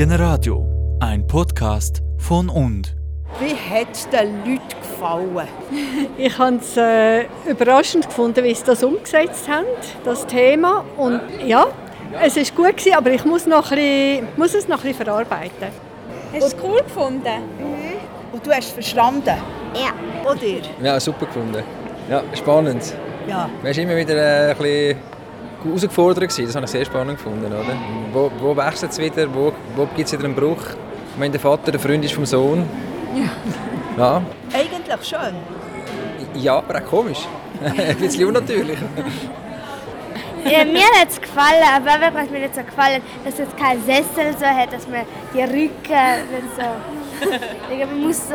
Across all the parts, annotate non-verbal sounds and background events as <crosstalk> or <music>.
Generadio, ein Podcast von und. Wie hat es den Leuten gefallen? <laughs> Ich habe es äh, überraschend gefunden, wie sie das umgesetzt haben, das Thema. Und ja, es war gut, gewesen, aber ich muss, noch ein bisschen, muss es noch ein bisschen verarbeiten. Hast du es cool gefunden? Und du hast es verstanden? Ja. Oder? Ja, super gefunden. Ja, spannend. Ja. Man war immer wieder äh, ein bisschen herausgefordert. Gewesen. Das habe ich sehr spannend gefunden. Oder? Wo, wo wechselt es wieder? Wo, wo gibt es wieder einen Bruch? Ich meine, der Vater, der Freund ist vom Sohn. Ja. Ja, Eigentlich schön. ja aber auch komisch. <laughs> ein bisschen unnatürlich. ja mir hat es gefallen, aber wirklich hat mir nicht so gefallen, dass es keinen Sessel so hat, dass man die Rücken so... Digga, man muss so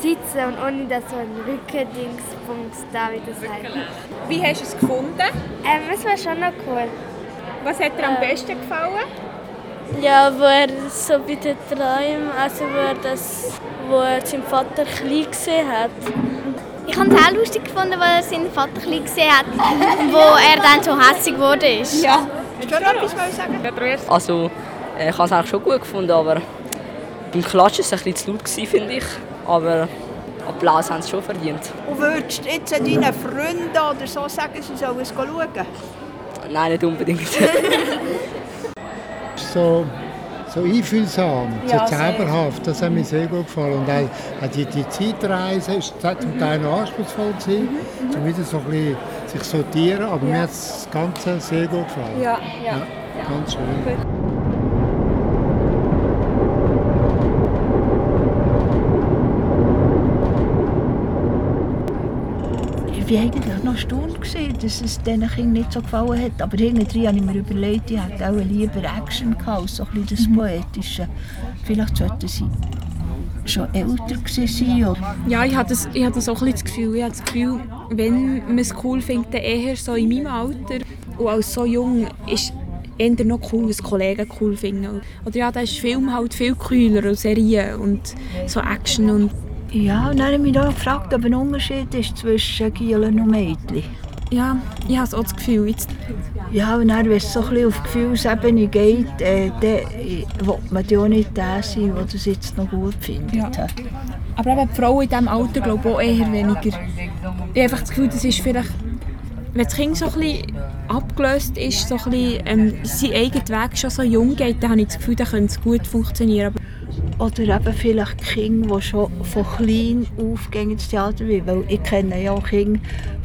sitzen und ohne dass so ein Rückendingsbums da wie das halt. Wie hast du es gefunden? Ähm, das war schon noch cool. Was hat dir am besten gefallen? Ja, wo er so bei den Träumen, also wo er, das, wo er seinen Vater klein gesehen hat. Ich habe es auch lustig gefunden, weil er seinen Vater klein gesehen hat und <laughs> wo er dann so hässlich geworden ist. Ja. Hast du noch etwas sagen? Also, äh, ich habe es eigentlich schon gut gefunden, aber beim Klatschen war es ein bisschen zu laut, gewesen, finde ich. Aber Applaus haben sie schon verdient. Und würdest du jetzt deinen Freunden oder so sagen, sie sollen es schauen? Nein, nicht unbedingt. <laughs> so, so einfühlsam, Ja, so zauberhaft. Das hat mir sehr gut gefallen. Und auch, die, die Zeitreise ist zum Teil noch anspruchsvoll gewesen, um wieder so ein bisschen sich sortieren. Aber mir hat das Ganze sehr gut gefallen. Ja, ja. Ganz schön. Ich eigentlich noch erstaunt, gewesen, dass es diesen Kindern nicht so gefallen hat. Aber irgendwie habe ich mir überlegt, ich hätte auch lieber Action gehabt, so ein bisschen das Poetische. Vielleicht sollten sie schon älter gewesen sein. Oder Ja, ich habe das, ich habe das auch ein bisschen das Gefühl. Ich habe das Gefühl, wenn man es cool findet, dann eher so in meinem Alter. Und als so jung ist eher noch cool, was Kollegen cool finden. Oder ja, da ist Film halt viel cooler und Serien und so Action und ja, und dann habe ich mich gefragt, ob ein Unterschied ist zwischen Gielen und Mädchen. ja, ich habe auch das Gefühl, jetzt, Ja, und dann, wenn es so ein bisschen auf Gefühlsebene geht, äh, dann äh, will man ja nicht der sein, der das jetzt noch gut findet. Ja. aber eben die Frauen in diesem Alter glaube ich auch eher weniger. Ich habe einfach das Gefühl, das ist vielleicht, wenn das Kind so ein bisschen abgelöst ist, so ein bisschen, ähm, seinen eigenen Weg schon so jung geht, dann habe ich das Gefühl, dann könnte es gut funktionieren. Aber Oder eben vielleicht Kinder, die schon von klein auf gehen ins Theater wollen. Weil ich kenne ja auch Kinder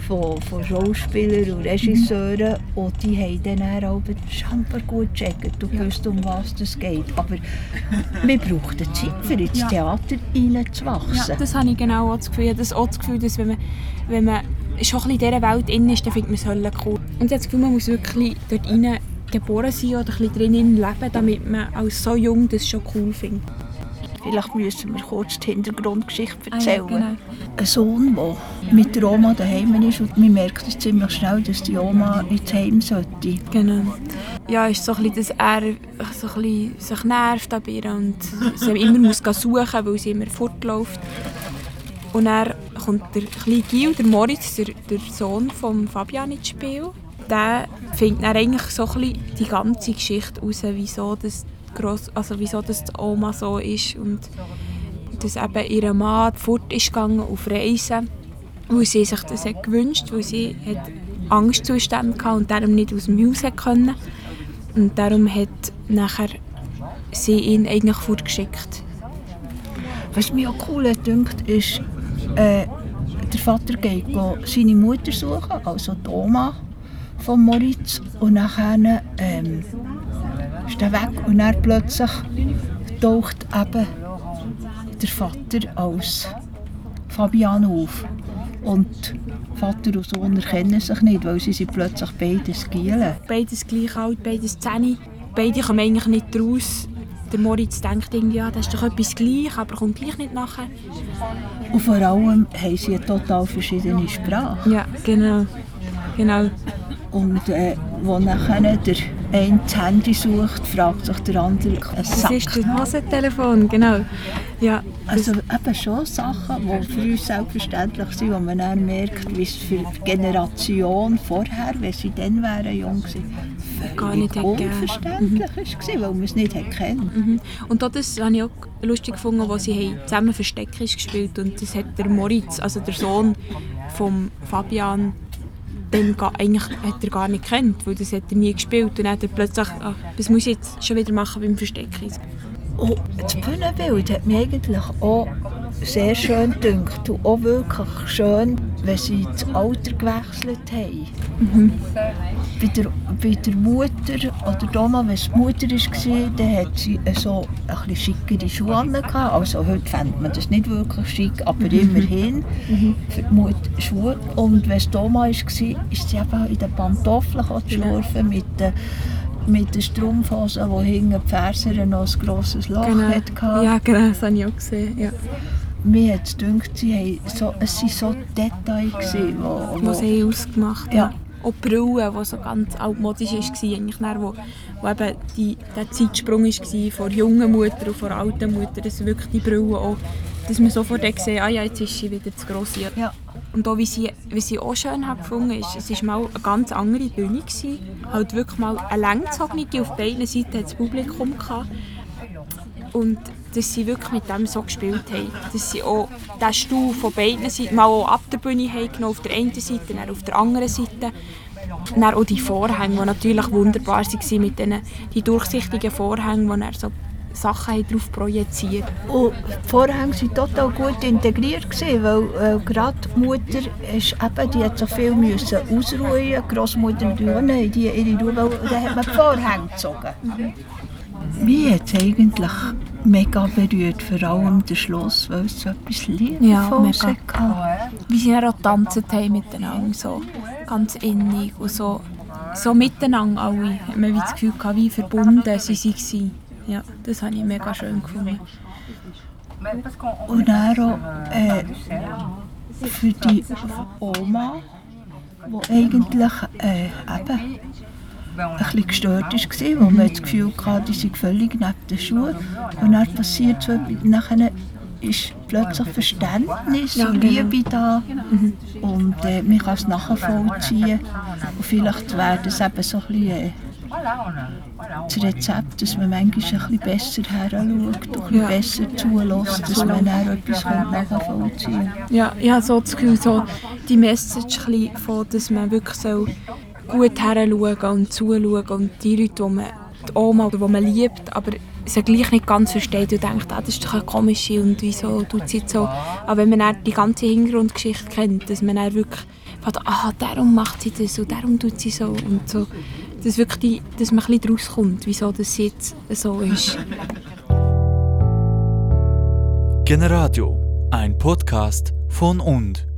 von, von Schauspielern und Regisseuren und die haben dann auch scheinbar gut gecheckt und gewusst, um was es geht. Aber wir brauchen Zeit, für ins Ja. Theater reinzuwachsen. Ja, das habe ich genau auch das Gefühl. Ich habe Das auch das Gefühl, dass wenn man, wenn man schon ein bisschen in dieser Welt drin ist, dann findet man es cool. Und ich habe das Gefühl, man muss wirklich dort rein geboren sein oder ein bisschen drinnen leben, damit man als so jung das schon cool findet. Vielleicht müssen wir kurz die Hintergrundgeschichte Ah ja, erzählen. genau. Ein Sohn, der mit der Oma daheim ist und man merkt es ziemlich schnell, dass die Oma ins Heim sollte. Genau. Ja, ist so ein bisschen, dass er so ein bisschen sich nervt an ihr und sie immer muss suchen weil sie immer fortläuft. Und dann kommt der kleine Gil, der Moritz, der, der Sohn von Fabian ins Spiel. Der findet dann eigentlich so ein bisschen die ganze Geschichte heraus, wieso das, gross, also wieso das die Oma so ist und dass eben ihr Mann fort ist gegangen auf Reisen, weil sie sich das hat gewünscht, weil sie hat Angstzustände hatte und darum nicht aus dem Haus können. Und darum hat nachher sie ihn eigentlich fortgeschickt. Was mir auch cool gedacht ist, äh, der Vater geht seine Mutter suchen, also die Oma von Moritz. Und nachher ähm, ist er weg und dann plötzlich taucht eben der Vater als Fabian auf. Und Vater und Sohn erkennen sich nicht, weil sie sind plötzlich beide Gielen. Beides gleich alt, beides Zähne. Beide kommen eigentlich nicht raus. Der Moritz denkt irgendwie, ja, das ist doch etwas gleich, aber kommt gleich nicht nachher. Und vor allem haben sie eine total verschiedene Sprache. Ja, genau. genau. Und äh, wo nachher der das Handy sucht, fragt sich der andere einen Das ist das Hosentelefon, genau. Ja, Also eben schon Sachen, die für uns selbstverständlich sind, wo man dann merkt, wie es für die Generation vorher, wenn sie dann wären jung gewesen, gar nicht unverständlich war, weil man es nicht kennt. Mhm. Und das habe ich auch lustig gefunden, wo sie haben zusammen Versteck ist gespielt und das hat der Moritz, also der Sohn von Fabian, dann eigentlich hat er gar nicht kennt, weil das hat er nie gespielt und dann hat er plötzlich, ach, was muss ich jetzt schon wieder machen beim Versteck? Und das Bühnenbild hat mich eigentlich auch sehr schön gedacht und auch wirklich schön, wenn sie das Alter gewechselt haben. Mhm. Bei, der, bei der Mutter oder Doma, wenn es die Mutter war, dann hat sie so ein bisschen schickere Schuhe an. Also heute fände man das nicht wirklich schick, aber Mhm. immerhin für die Mutter Schuhe. Und wenn es Doma war, ist sie eben in den Pantoffeln geschlurfen mit den mit den Strumpfhosen, wo hinten die Ferse noch ein grosses Loch Genau. hatte. Ja, genau, das habe ich auch gesehen. Ja. Mir hat es gedacht, sie so, es waren so Details, gewesen, wo, Was sie ausgemacht Ja. haben. Auch die Brille, die so ganz altmodisch war, eigentlich dann, wo, wo eben die, der Zeitsprung war von jungen Mutter und von alten Mutter, dass wirklich die Brille auch, dass man sofort sieht, ah ja, jetzt ist sie wieder zu gross. Ja. Und auch, wie sie, wie sie auch schön hat gefunden ist, es war mal eine ganz andere Bühne. Gewesen. Halt wirklich mal eine langgezogene, auf beiden Seiten das Publikum gehabt. Und dass sie wirklich mit dem so gespielt haben. Dass sie auch den Stuhl von beiden Seiten mal auch ab der Bühne haben auf der einen Seite, dann auf der anderen Seite. Und dann auch die Vorhänge, die natürlich wunderbar waren, mit den die durchsichtigen Vorhängen, wo er so Sachen drauf projiziert Und die Vorhänge waren total gut integriert, weil äh, gerade die Mutter ist eben, die hat so viel müssen ausruhen. Die Großmutter natürlich auch nicht, die ihre Ruhe, dann hat man die Vorhänge gezogen. Mich hat es eigentlich mega berührt, vor allem der Schluss, weil es so etwas Ja, Liebevolles mega. hatte. Wie sie dann auch getanzt haben miteinander, so ganz innig und so, so miteinander alle. Hat man wie das Gefühl gehabt, wie verbunden sie waren. Ja, das habe ich mega schön gefunden. Und dann auch äh, für die Oma, die eigentlich äh, eben ein bisschen gestört war, wo man das Gefühl hatte, die sei völlig neben den Schuhen. Und dann passiert so etwas, nachher ist plötzlich Verständnis Ja, und genau. Liebe da. Und äh, man kann es nachvollziehen. Und vielleicht wäre das eben so ein bisschen äh, das Rezept, dass man manchmal ein bisschen besser her schaut und ein bisschen Ja. besser zulässt, dass man dann etwas nachvollziehen kann. Ja, ich habe so das Gefühl, so die Message von, dass man wirklich so gut heranschauen und zuschauen und die Leute, die man, die Oma, die man liebt, aber sie gleich nicht ganz versteht und denkt, ah, das ist doch eine komische und wieso tut sie jetzt so. Aber wenn man die ganze Hintergrundgeschichte kennt, dass man dann wirklich fängt, ah, darum macht sie das und darum tut sie so und so. Dass, wirklich die, dass man ein bisschen daraus kommt, wieso das jetzt so ist. Generadio, ein Podcast von und.